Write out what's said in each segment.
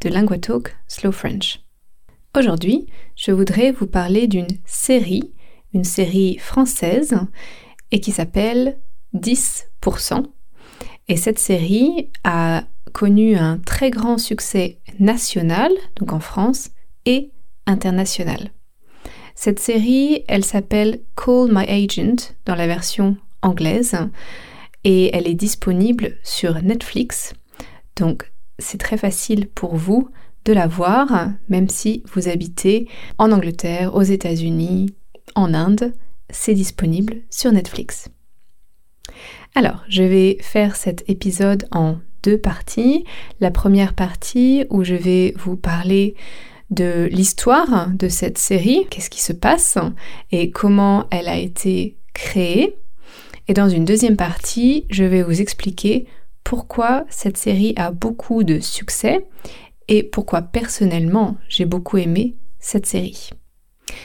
de LinguaTalk Slow French. Aujourd'hui, je voudrais vous parler d'une série, une série française, et qui s'appelle 10%. Et cette série a connu un très grand succès national, donc en France, et international. Cette série, elle s'appelle Call My Agent dans la version anglaise et elle est disponible sur Netflix. Donc c'est très facile pour vous de la voir, même si vous habitez en Angleterre, aux États-Unis, en Inde, c'est disponible sur Netflix. Alors, je vais faire cet épisode en deux parties. La première partie où je vais vous parler de l'histoire de cette série, qu'est-ce qui se passe et comment elle a été créée. Et dans une deuxième partie, je vais vous expliquer pourquoi cette série a beaucoup de succès et pourquoi personnellement j'ai beaucoup aimé cette série.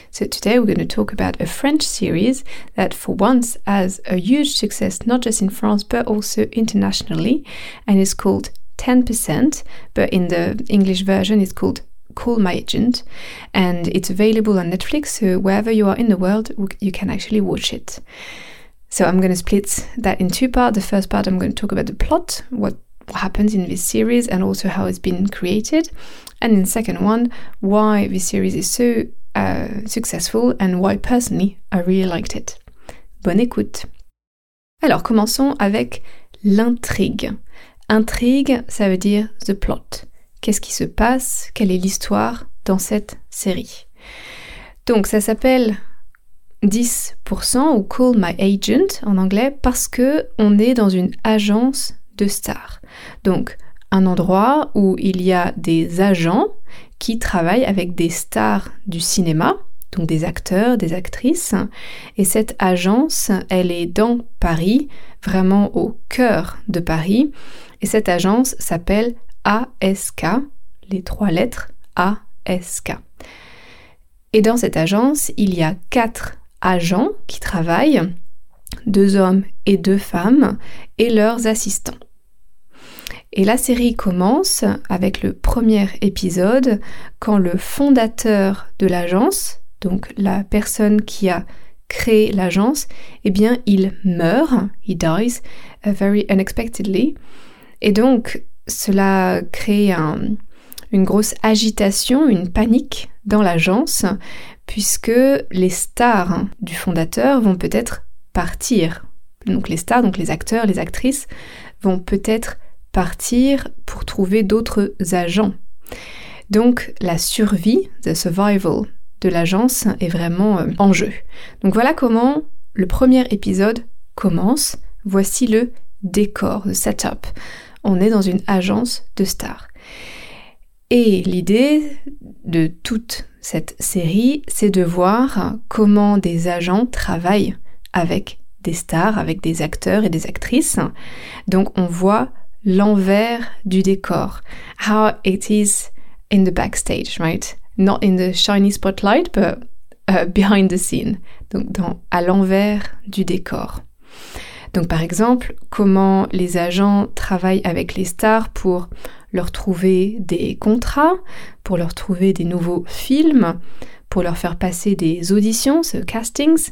So today we're going to talk about a French series that for once has a huge success not just in France but also internationally and is called 10% but in the English version it's called Call My Agent and it's available on Netflix so wherever you are in the world you can actually watch it. So I'm going to split that in two parts. The first part, I'm going to talk about the plot, what happens in this series, and also how it's been created. And in second one, why this series is so uh, successful and why personally I really liked it. Bonne écoute. Alors commençons avec l'intrigue. Intrigue, ça veut dire the plot. Qu'est-ce qui se passe? Quelle est l'histoire dans cette série? Donc ça s'appelle 10% ou Call My Agent en anglais parce que on est dans une agence de stars. Donc un endroit où il y a des agents qui travaillent avec des stars du cinéma, donc des acteurs, des actrices. Et cette agence, elle est dans Paris, vraiment au cœur de Paris. Et cette agence s'appelle ASK, les trois lettres ASK. Et dans cette agence, il y a quatre agents qui travaillent, deux hommes et deux femmes, et leurs assistants. Et la série commence avec le premier épisode quand le fondateur de l'agence, donc la personne qui a créé l'agence, eh bien il meurt, he dies uh, very unexpectedly. Et donc cela crée une grosse agitation, une panique dans l'agence, puisque les stars du fondateur vont peut-être partir. Donc les stars, donc les acteurs, les actrices, vont peut-être partir pour trouver d'autres agents. Donc la survie, the survival de l'agence est vraiment euh, en jeu. Donc voilà comment le premier épisode commence. Voici le décor, le setup. On est dans une agence de stars. Et l'idée de toute cette série, c'est de voir comment des agents travaillent avec des stars, avec des acteurs et des actrices. Donc on voit l'envers du décor. How it is in the backstage, right? Not in the shiny spotlight, but uh, behind the scene. Donc à l'envers du décor. Donc par exemple, comment les agents travaillent avec les stars pour leur trouver des contrats, pour leur trouver des nouveaux films, pour leur faire passer des auditions, ce castings,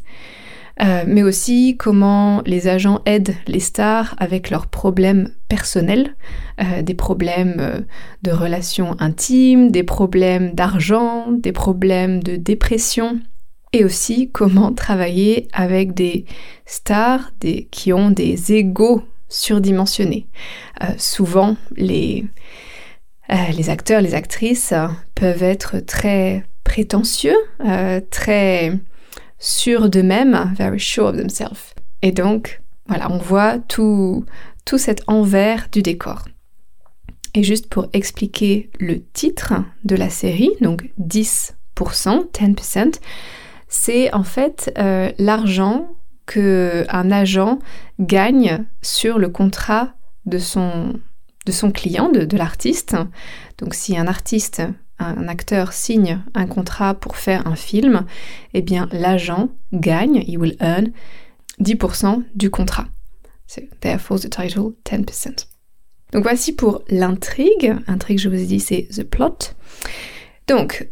euh, mais aussi comment les agents aident les stars avec leurs problèmes personnels, euh, des problèmes euh, de relations intimes, des problèmes d'argent, des problèmes de dépression, et aussi comment travailler avec des stars qui ont des égaux surdimensionnés. souvent, les, les acteurs, les actrices peuvent être très prétentieux, très sûrs d'eux-mêmes, very sure of themselves. Et donc, voilà, on voit tout, tout cet envers du décor. Et juste pour expliquer le titre de la série, donc 10%, 10%, c'est en fait euh, l'argent qu'un agent gagne sur le contrat de son, client, de, de l'artiste. Donc si un artiste, un acteur signe un contrat pour faire un film, eh bien l'agent gagne, he will earn 10% du contrat. So therefore the title 10%. Donc voici pour l'intrigue. Intrigue, je vous ai dit, c'est the plot. Donc,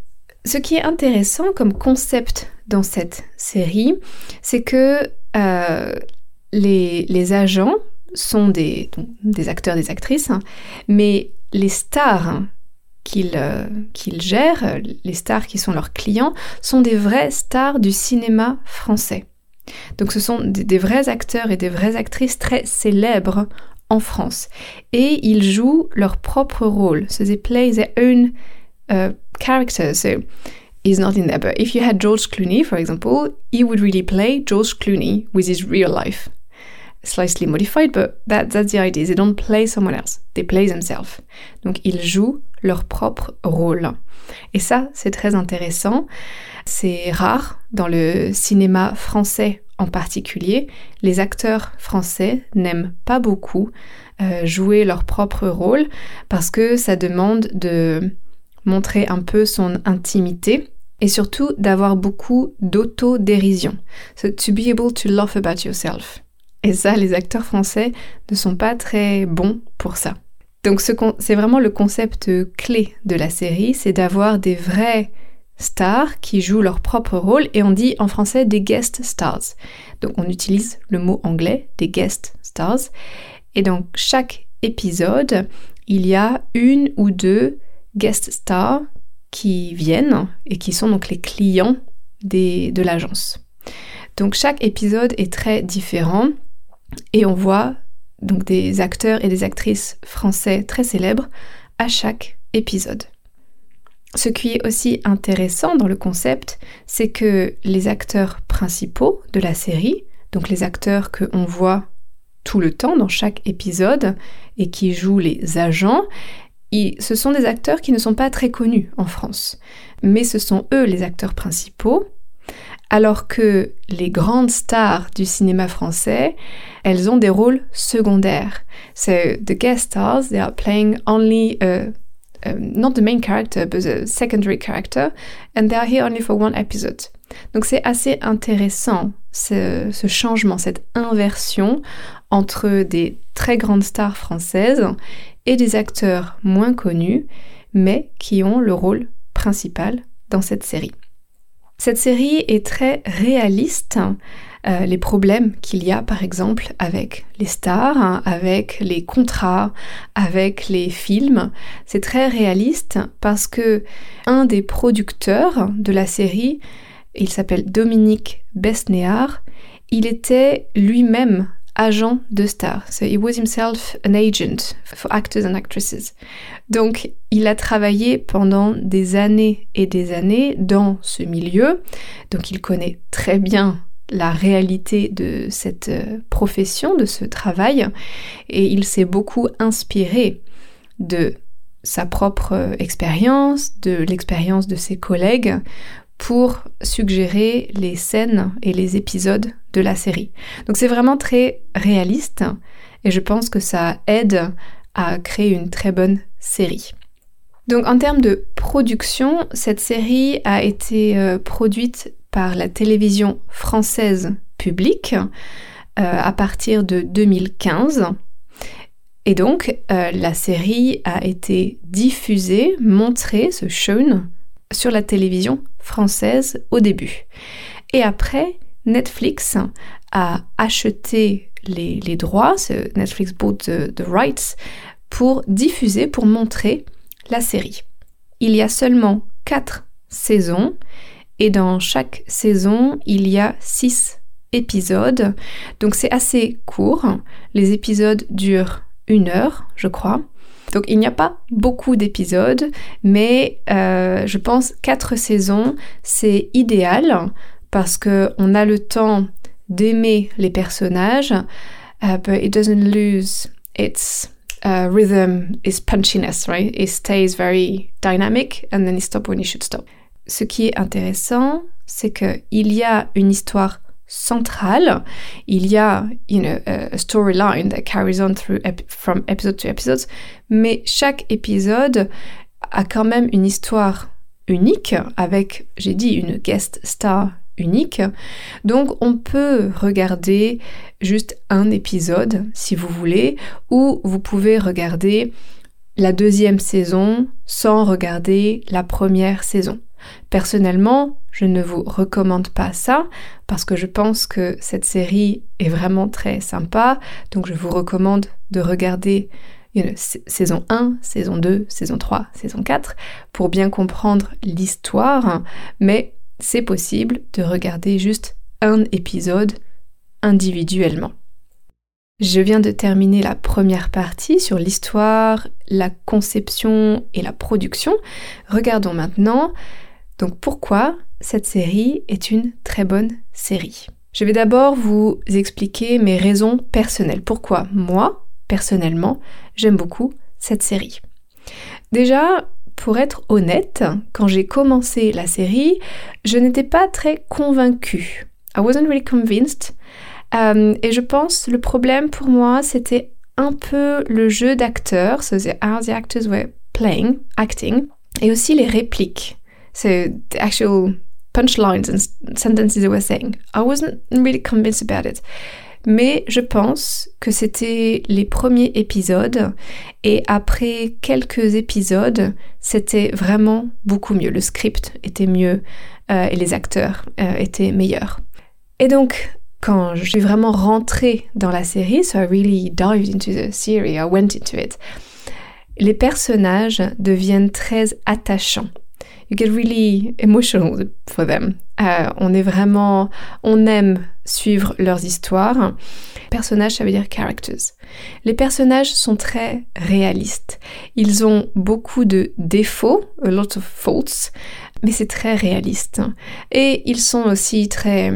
ce qui est intéressant comme concept dans cette série, c'est que euh, les, agents sont des, acteurs, des actrices, hein, mais les stars euh, qu'ils gèrent, les stars qui sont leurs clients, sont des vrais stars du cinéma français. Donc ce sont des, vrais acteurs et des vraies actrices très célèbres en France. Et ils jouent leur propre rôle. So they play their own uh, character. So he's not in there. But if you had George Clooney, for example, he would really play George Clooney with his real life. Slightly modified, but that, that's the idea. They don't play someone else. They play themselves. Donc ils jouent leur propre rôle. Et ça, c'est très intéressant. C'est rare dans le cinéma français en particulier. Les acteurs français n'aiment pas beaucoup euh, jouer leur propre rôle parce que ça demande de montrer un peu son intimité et surtout d'avoir beaucoup d'autodérision. So to be able to laugh about yourself. Et ça, les acteurs français ne sont pas très bons pour ça. Donc c'est vraiment le concept clé de la série, c'est d'avoir des vrais stars qui jouent leur propre rôle et on dit en français des guest stars. Donc on utilise le mot anglais des guest stars et dans chaque épisode, il y a une ou deux guest stars qui viennent et qui sont donc les clients de l'agence. Donc chaque épisode est très différent et on voit donc des acteurs et des actrices français très célèbres à chaque épisode. Ce qui est aussi intéressant dans le concept, c'est que les acteurs principaux de la série, donc les acteurs que on voit tout le temps dans chaque épisode et qui jouent les agents, ce sont des acteurs qui ne sont pas très connus en France, mais ce sont eux les acteurs principaux, alors que les grandes stars du cinéma français, elles ont des rôles secondaires. So the guest stars, they are playing only a um, not the main character, but the secondary character, and they are here only for one episode. Donc c'est assez intéressant ce, changement, cette inversion entre des très grandes stars françaises et des acteurs moins connus, mais qui ont le rôle principal dans cette série. Cette série est très réaliste euh, les problèmes qu'il y a par exemple avec les stars, hein, avec les contrats, avec les films. C'est très réaliste parce que un des producteurs de la série, il s'appelle Dominique Besnéard, il était lui-même agent de stars. So he was himself an agent for actors and actresses. Donc, il a travaillé pendant des années et des années dans ce milieu. Donc, il connaît très bien la réalité de cette euh, profession, de ce travail, et il s'est beaucoup inspiré de sa propre euh, expérience, de l'expérience de ses collègues, pour suggérer les scènes et les épisodes de la série. Donc c'est vraiment très réaliste, et je pense que ça aide à créer une très bonne série. Donc en termes de production, cette série a été euh, produite par la télévision française publique euh, à partir de 2015. Et donc, euh, la série a été diffusée, montrée, ce shown, sur la télévision française au début. Et après, Netflix a acheté les, droits, Netflix bought the rights, pour diffuser, pour montrer la série. Il y a seulement quatre saisons et dans chaque saison, il y a six épisodes. Donc c'est assez court. Les épisodes durent une heure, je crois. Donc il n'y a pas beaucoup d'épisodes, mais euh, je pense quatre saisons, c'est idéal parce qu'on a le temps d'aimer les personnages, uh, but it doesn't lose its uh, rhythm is punchiness, right? It stays very dynamic and then it stops when it should stop. Ce qui est intéressant, c'est que il y a une histoire centrale. Il y a a storyline that carries on through from episode to episode, mais chaque épisode a quand même une histoire unique avec, j'ai dit, une guest star unique. Donc on peut regarder juste un épisode si vous voulez, ou vous pouvez regarder la deuxième saison sans regarder la première saison. Personnellement, je ne vous recommande pas ça parce que je pense que cette série est vraiment très sympa. Donc je vous recommande de regarder saison 1, saison 2, saison 3, saison 4 pour bien comprendre l'histoire. Mais c'est possible de regarder juste un épisode individuellement. Je viens de terminer la première partie sur l'histoire, la conception et la production. Regardons maintenant donc pourquoi cette série est une très bonne série? Je vais d'abord vous expliquer mes raisons personnelles. Pourquoi moi, personnellement, j'aime beaucoup cette série? Déjà, pour être honnête, quand j'ai commencé la série, je n'étais pas très convaincue. I wasn't really convinced. Euh, et je pense le problème pour moi, c'était un peu le jeu d'acteurs, so how the actors were playing, acting, et aussi les répliques. So the actual punchlines and sentences they were saying. I wasn't really convinced about it. Mais je pense que c'était les premiers épisodes et après quelques épisodes, c'était vraiment beaucoup mieux. Le script était mieux euh, et les acteurs euh, étaient meilleurs. Et donc, quand je suis vraiment rentrée dans la série, so I really dived into the series, I went into it, les personnages deviennent très attachants you get really emotional for them. Euh, on est vraiment, on aime suivre leurs histoires. Personnages, ça veut dire characters. Les personnages sont très réalistes. Ils ont beaucoup de défauts, a lot of faults, mais c'est très réaliste. Et ils sont aussi très,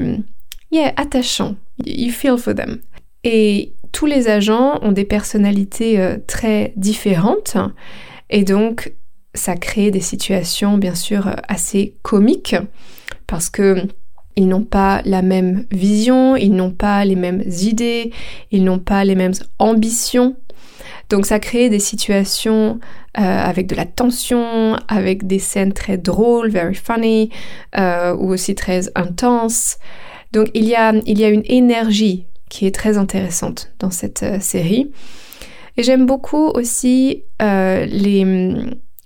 yeah, attachants. You feel for them. Et tous les agents ont des personnalités euh, très différentes. Et donc, ça crée des situations bien sûr assez comiques parce que ils n'ont pas la même vision, ils n'ont pas les mêmes idées, ils n'ont pas les mêmes ambitions. Donc ça crée des situations euh, avec de la tension, avec des scènes très drôles, very funny, euh, ou aussi très intenses. Donc il y, a, il y a une énergie qui est très intéressante dans cette euh, série. Et j'aime beaucoup aussi les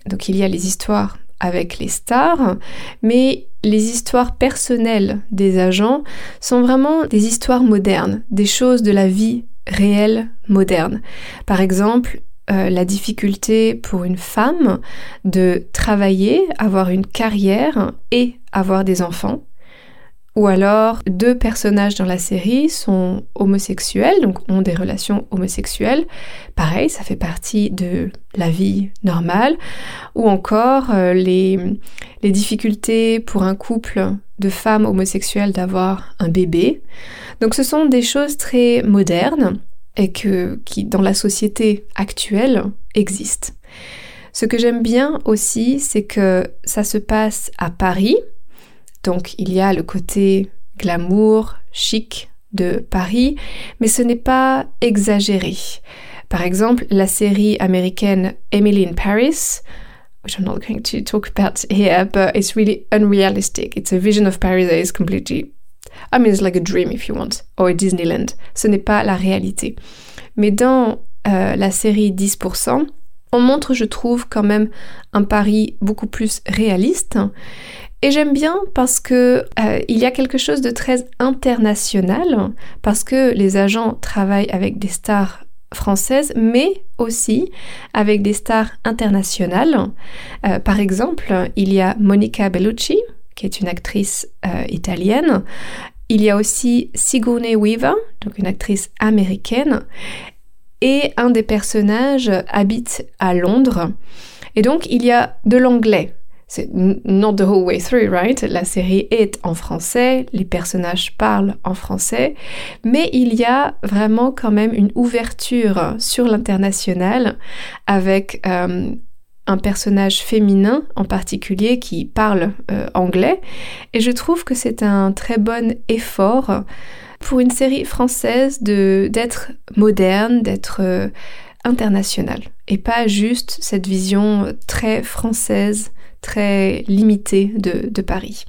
donc il y a les histoires avec les stars, mais les histoires personnelles des agents sont vraiment des histoires modernes, des choses de la vie réelle moderne. Par exemple, euh, la difficulté pour une femme de travailler, avoir une carrière et avoir des enfants. Ou alors, deux personnages dans la série sont homosexuels, donc ont des relations homosexuelles. Pareil, ça fait partie de la vie normale. Ou encore, euh, les, les difficultés pour un couple de femmes homosexuelles d'avoir un bébé. Donc ce sont des choses très modernes et que, qui, dans la société actuelle, existent. Ce que j'aime bien aussi, c'est que ça se passe à Paris, donc il y a le côté glamour, chic de Paris, mais ce n'est pas exagéré. Par exemple, la série américaine Emily in Paris, which I'm not going to talk about here, but it's really unrealistic. It's a vision of Paris that is completely, I mean, it's like a dream if you want, or a Disneyland. Ce n'est pas la réalité. Mais dans euh, la série 10%, on montre, je trouve, quand même un Paris beaucoup plus réaliste. Et j'aime bien parce que euh, il y a quelque chose de très international, parce que les agents travaillent avec des stars françaises, mais aussi avec des stars internationales. Euh, par exemple, il y a Monica Bellucci, qui est une actrice euh, italienne. Il y a aussi Sigourney Weaver, donc une actrice américaine. Et un des personnages habite à Londres. Et donc, il y a de l'anglais c'est not the whole way through, right? La série est en français, les personnages parlent en français, mais il y a vraiment quand même une ouverture sur l'international avec euh, un personnage féminin en particulier qui parle euh, anglais, et je trouve que c'est un très bon effort pour une série française d'être moderne, d'être euh, internationale, et pas juste cette vision très française très limité de, Paris.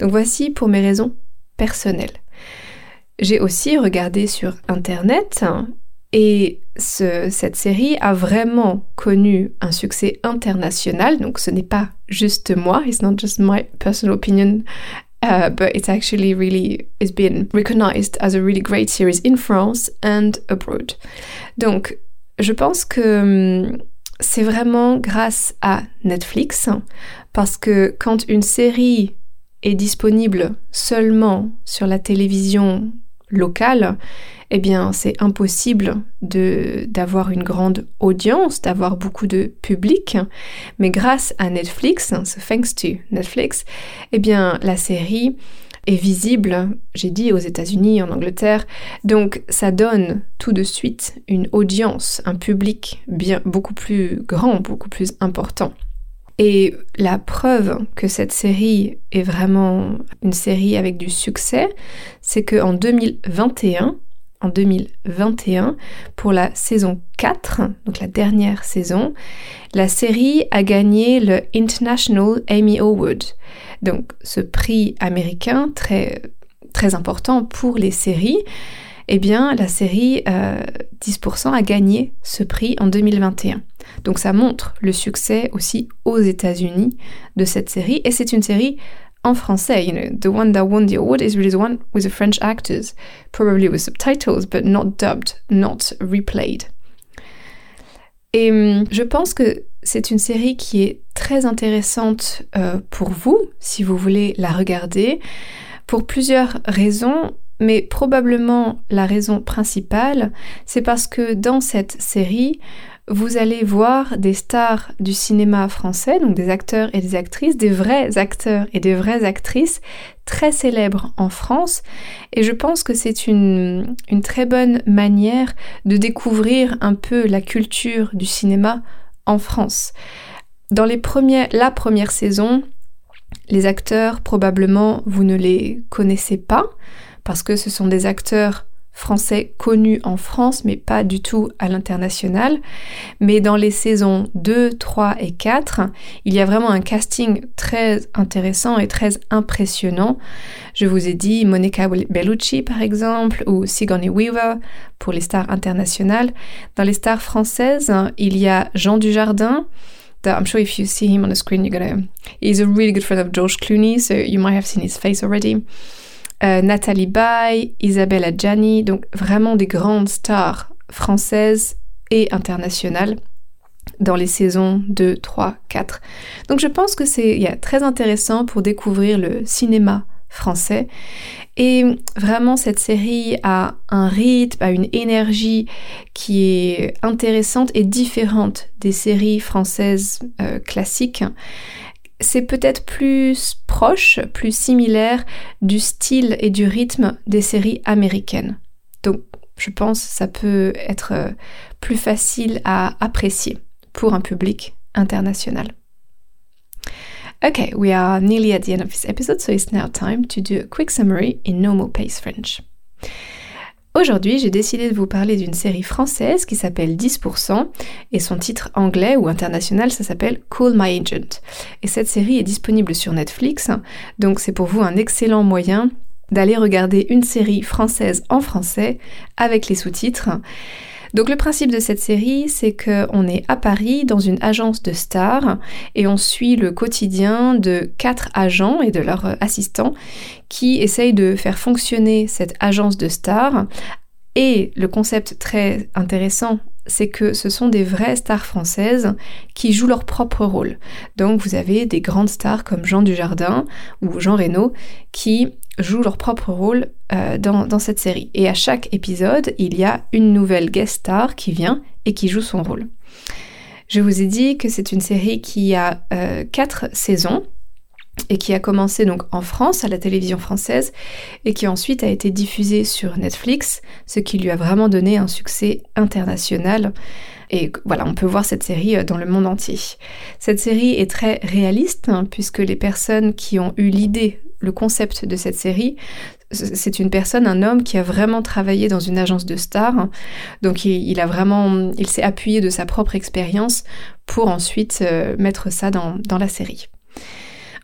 Donc voici pour mes raisons personnelles. J'ai aussi regardé sur Internet et cette série a vraiment connu un succès international, donc ce n'est pas juste moi, it's not just my personal opinion, uh, but it's actually really it's been recognized as a really great series in France and abroad. Donc, je pense que hum, c'est vraiment grâce à Netflix, parce que quand une série est disponible seulement sur la télévision locale, eh bien c'est impossible d'avoir une grande audience, d'avoir beaucoup de public. Mais grâce à Netflix, so thanks to Netflix, eh bien la série est visible, j'ai dit aux États-Unis, en Angleterre. Donc ça donne tout de suite une audience, un public bien beaucoup plus grand, beaucoup plus important. Et la preuve que cette série est vraiment une série avec du succès, c'est qu'en 2021, en 2021, pour la saison 4, donc la dernière saison, la série a gagné le International Emmy Award. Donc ce prix américain très, très important pour les séries, eh bien la série 10% euh, a gagné ce prix en 2021. Donc ça montre le succès aussi aux États-Unis de cette série et c'est une série en français. You know, the one that won the award is really the one with the French actors, probably with subtitles, but not dubbed, not replayed. Et hum, je pense que c'est une série qui est très intéressante euh, pour vous, si vous voulez la regarder, pour plusieurs raisons, mais probablement la raison principale, c'est parce que dans cette série, vous allez voir des stars du cinéma français, donc des acteurs et des actrices, des vrais acteurs et des vraies actrices très célèbres en France. Et je pense que c'est une, une très bonne manière de découvrir un peu la culture du cinéma en France. Dans les premières, la première saison, les acteurs, probablement, vous ne les connaissez pas, parce que ce sont des acteurs français connus en France, mais pas du tout à l'international. Mais dans les saisons 2, 3 et 4, il y a vraiment un casting très intéressant et très impressionnant. Je vous ai dit Monica Bellucci par exemple, ou Sigourney Weaver pour les stars internationales. Dans les stars françaises, il y a Jean Dujardin, I'm sure if you see him on the screen, you're gonna. He's a really good friend of George Clooney, so you might have seen his face already. Euh, Nathalie Baye, Isabelle Adjani, donc vraiment des grandes stars françaises et internationales dans les saisons 2, 3, 4. Donc je pense que c'est très intéressant pour découvrir le cinéma français. Et vraiment, cette série a un rythme, a une énergie qui est intéressante et différente des séries françaises euh, classiques c'est peut-être plus proche, plus similaire du style et du rythme des séries américaines. Donc je pense que ça peut être euh, plus facile à apprécier pour un public international. Okay, we are nearly at the end of this episode, so it's now time to do a quick summary in normal pace French. Aujourd'hui, j'ai décidé de vous parler d'une série française qui s'appelle 10% et son titre anglais ou international, ça s'appelle Call My Agent. Et cette série est disponible sur Netflix, donc c'est pour vous un excellent moyen d'aller regarder une série française en français avec les sous-titres. Donc le principe de cette série, c'est qu'on est à Paris dans une agence de stars et on suit le quotidien de quatre agents et de leurs assistants qui essayent de faire fonctionner cette agence de stars. Et le concept très intéressant c'est que ce sont des vraies stars françaises qui jouent leur propre rôle. Donc vous avez des grandes stars comme Jean Dujardin ou Jean Reno qui jouent leur propre rôle euh, dans, cette série. Et à chaque épisode, il y a une nouvelle guest star qui vient et qui joue son rôle. Je vous ai dit que c'est une série qui a euh, quatre saisons et qui a commencé donc en France à la télévision française et qui ensuite a été diffusée sur Netflix, ce qui lui a vraiment donné un succès international. Et voilà, on peut voir cette série euh, dans le monde entier. Cette série est très réaliste hein, puisque les personnes qui ont eu l'idée, le concept de cette série, c'est une personne, un homme qui a vraiment travaillé dans une agence de stars. Donc il, a vraiment, il s'est appuyé de sa propre expérience pour ensuite euh, mettre ça dans, dans la série.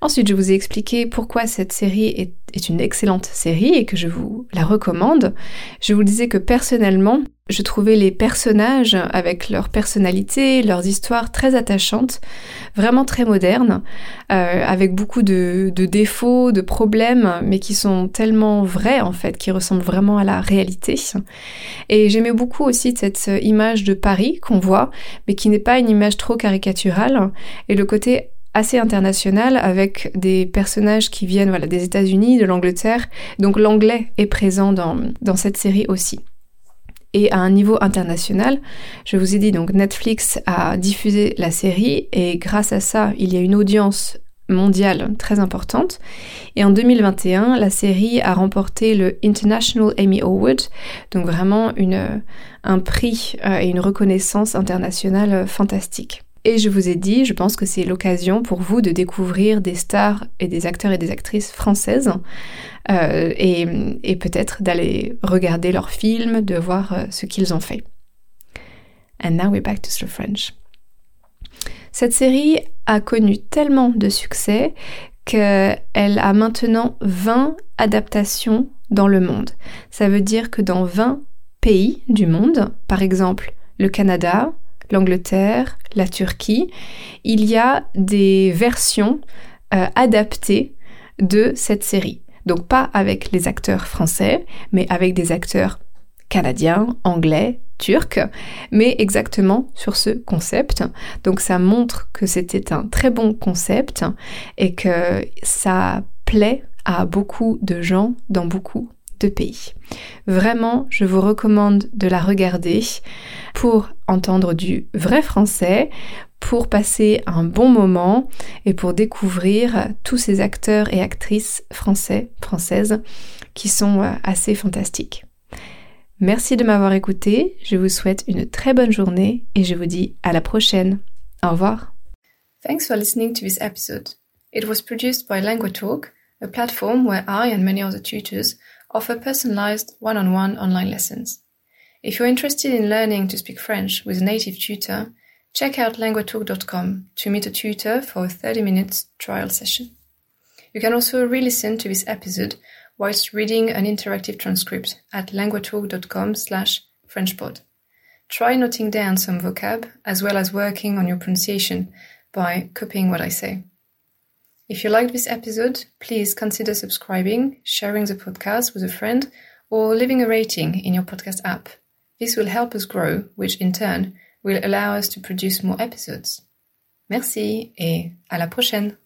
Ensuite, je vous ai expliqué pourquoi cette série est, une excellente série et que je vous la recommande. Je vous disais que personnellement, je trouvais les personnages avec leur personnalité, leurs histoires très attachantes, vraiment très modernes, euh, avec beaucoup de, de, défauts, de problèmes, mais qui sont tellement vrais en fait, qui ressemblent vraiment à la réalité. Et j'aimais beaucoup aussi cette image de Paris qu'on voit, mais qui n'est pas une image trop caricaturale, et le côté assez international avec des personnages qui viennent voilà, des États-Unis, de l'Angleterre. Donc l'anglais est présent dans, dans cette série aussi. Et à un niveau international, je vous ai dit donc Netflix a diffusé la série et grâce à ça, il y a une audience mondiale très importante. Et en 2021, la série a remporté le International Emmy Award, donc vraiment une, un prix euh, et une reconnaissance internationale fantastique. Et je vous ai dit, je pense que c'est l'occasion pour vous de découvrir des stars et des acteurs et des actrices françaises euh, et, peut-être d'aller regarder leurs films, de voir euh, ce qu'ils ont fait. And now we're back to Slow French. Cette série a connu tellement de succès qu'elle a maintenant 20 adaptations dans le monde. Ça veut dire que dans 20 pays du monde, par exemple le Canada, l'Angleterre, la Turquie, il y a des versions euh, adaptées de cette série. Donc pas avec les acteurs français, mais avec des acteurs canadiens, anglais, turcs, mais exactement sur ce concept. Donc ça montre que c'était un très bon concept et que ça plaît à beaucoup de gens dans beaucoup de pays. Vraiment, je vous recommande de la regarder pour entendre du vrai français, pour passer un bon moment et pour découvrir tous ces acteurs et actrices français, françaises qui sont euh, assez fantastiques. Merci de m'avoir écouté, je vous souhaite une très bonne journée et je vous dis à la prochaine. Au revoir. Thanks for listening to this episode. It was produced by LanguaTalk, a platform where I and many other tutors offer personalized one-on-one online lessons. If you're interested in learning to speak French with a native tutor, check out languatalk.com to meet a tutor for a 30-minute trial session. You can also re-listen to this episode whilst reading an interactive transcript at languatalk.com slash frenchpod. Try noting down some vocab as well as working on your pronunciation by copying what I say. If you liked this episode, please consider subscribing, sharing the podcast with a friend, or leaving a rating in your podcast app. This will help us grow, which in turn will allow us to produce more episodes. Merci et à la prochaine!